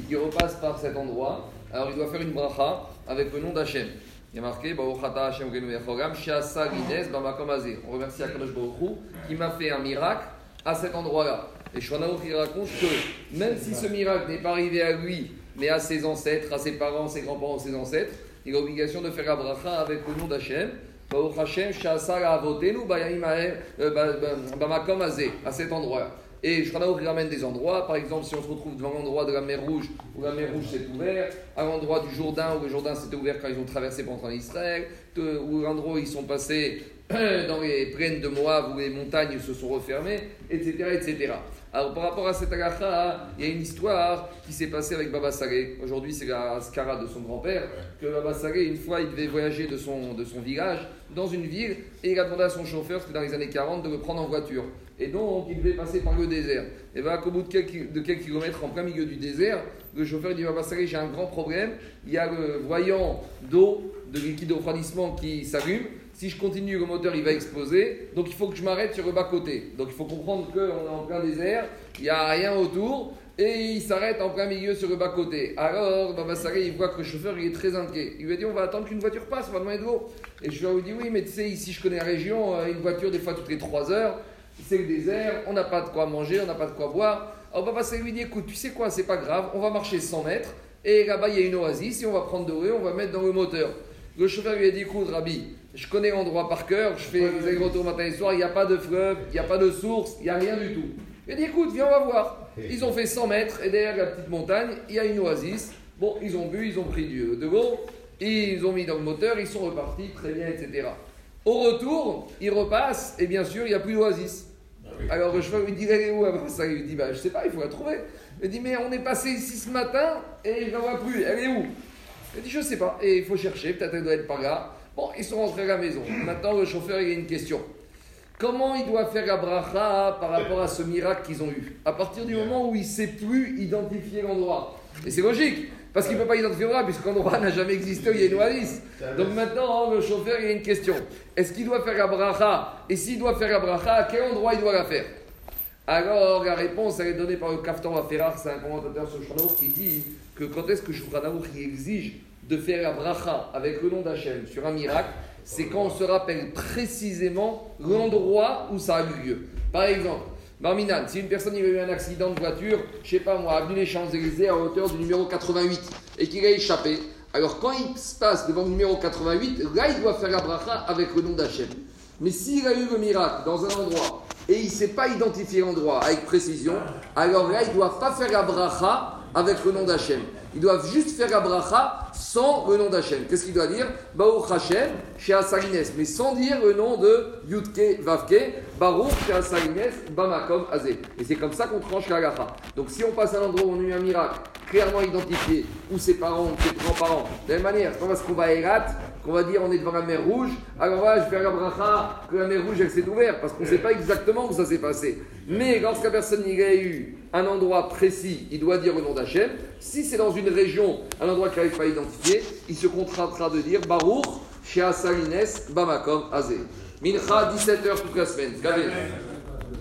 et qu'il repasse par cet endroit, alors il doit faire une bracha avec le nom d'Hachem. Il y a marqué. On remercie Akadosh Baruch qui m'a fait un miracle à cet endroit-là. Et Shwanaouk il raconte que même si ce miracle n'est pas arrivé à lui, mais à ses ancêtres, à ses parents, ses grands-parents, ses ancêtres, il a l'obligation de faire la bracha avec le nom d'Hachem. Azeh, à cet endroit-là. Et Shranao ramène des endroits, par exemple, si on se retrouve devant l'endroit de la mer Rouge, où la mer Rouge s'est ouverte, à l'endroit du Jourdain, où le Jourdain s'était ouvert quand ils ont traversé en Israël, ou l'endroit où ils sont passés dans les plaines de Moab, où les montagnes se sont refermées, etc. etc. Alors par rapport à cette agacha, il y a une histoire qui s'est passée avec Baba Saleh. Aujourd'hui, c'est la skara de son grand-père, que Baba Saleh, une fois, il devait voyager de son, de son village dans une ville, et il a demandé à son chauffeur, c'était dans les années 40, de le prendre en voiture. Et donc, il devait passer par le désert. Et bien, qu'au bout de quelques, kilomètres, en plein milieu du désert, le chauffeur dit Saleh, j'ai un grand problème. Il y a le voyant d'eau, de liquide de refroidissement qui s'allume. Si je continue, le moteur il va exploser. Donc il faut que je m'arrête sur le bas-côté. Donc il faut comprendre qu'on est en plein désert, il n'y a rien autour. Et il s'arrête en plein milieu sur le bas-côté. Alors, Baba Saleh, il voit que le chauffeur il est très inquiet. Il lui a dit On va attendre qu'une voiture passe, on va demander de l'eau. Et chauffeur lui dit Oui, mais tu sais, ici je connais la région, euh, une voiture des fois toutes les 3 heures, c'est le désert, on n'a pas de quoi manger, on n'a pas de quoi boire. Alors Baba Saleh lui dit Écoute, tu sais quoi, c'est pas grave, on va marcher 100 mètres. Et là-bas, il y a une oasis, et on va prendre de l'eau, on va mettre dans le moteur. Le chauffeur lui a dit Écoute, Rabbi, je connais l'endroit par cœur, je fais les allers-retours matin et soir, il n'y a pas de fleuve, il n'y a pas de source, il n'y a rien du tout. Il a dit écoute, viens, on va voir. Ils ont fait 100 mètres et derrière la petite montagne, il y a une oasis. Bon, ils ont bu, ils ont pris du, de l'eau, ils ont mis dans le moteur, ils sont repartis, très bien, etc. Au retour, ils repassent et bien sûr, il n'y a plus d'oasis. Alors le chauffeur lui dit Elle est où ça? Il lui dit bah, Je sais pas, il faut la trouver. Il dit Mais on est passé ici ce matin et je ne la vois plus, elle est où? Il dit Je sais pas, et il faut chercher, peut-être elle doit être par là. Bon, ils sont rentrés à la maison. Maintenant, le chauffeur, il a une question. Comment il doit faire la bracha par rapport à ce miracle qu'ils ont eu? À partir du moment où il ne sait plus identifier l'endroit. Et c'est logique, parce qu'il ne peut pas identifier puisque l'endroit n'a jamais existé, il y a une oasis. Donc maintenant, le chauffeur, il a une question. Est-ce qu'il doit faire la bracha Et s'il doit faire la bracha, à quel endroit il doit la faire? Alors, la réponse, elle est donnée par le Kaftan Aferar, c'est un commentateur sur Shanaour qui dit que quand est-ce que qui exige de faire la bracha avec le nom d'Hachem sur un miracle, c'est quand on se rappelle précisément l'endroit où ça a eu lieu. Par exemple, Marminan, si une personne il a eu un accident de voiture, je sais pas moi, avenue les Champs-Élysées à hauteur du numéro 88 et qu'il a échappé, alors quand il se passe devant le numéro 88, là il doit faire la bracha avec le nom d'Hachem. Mais s'il a eu le miracle dans un endroit et il ne sait pas identifier l'endroit avec précision, alors là il ne doit pas faire la bracha avec le nom d'Hachem. Ils doivent juste faire la sans le nom d'Hachem. Qu'est-ce qu'il doit dire Baruch Hachem, chez Asalines, mais sans dire le nom de Yudke Vavke, Baruch chez Asalines, Bamakom Azé. Et c'est comme ça qu'on tranche la gacha. Donc si on passe à un endroit où on a eu un miracle clairement identifié, où ses parents, ses grands-parents, de la même manière, quand est-ce qu'on va à Erat, qu'on va dire on est devant la mer rouge, alors voilà, je vais faire la bracha, que la mer rouge elle s'est ouverte, parce qu'on ne sait pas exactement où ça s'est passé. Mais lorsqu'à personne n'y a eu un endroit précis, il doit dire le nom d'Hachem. Si c'est dans une région, un endroit qu'il n'arrive pas à identifier, il se contraintera de dire Baruch, Shea Salines, Bamakom, Azé. Mincha, 17h toute la semaine.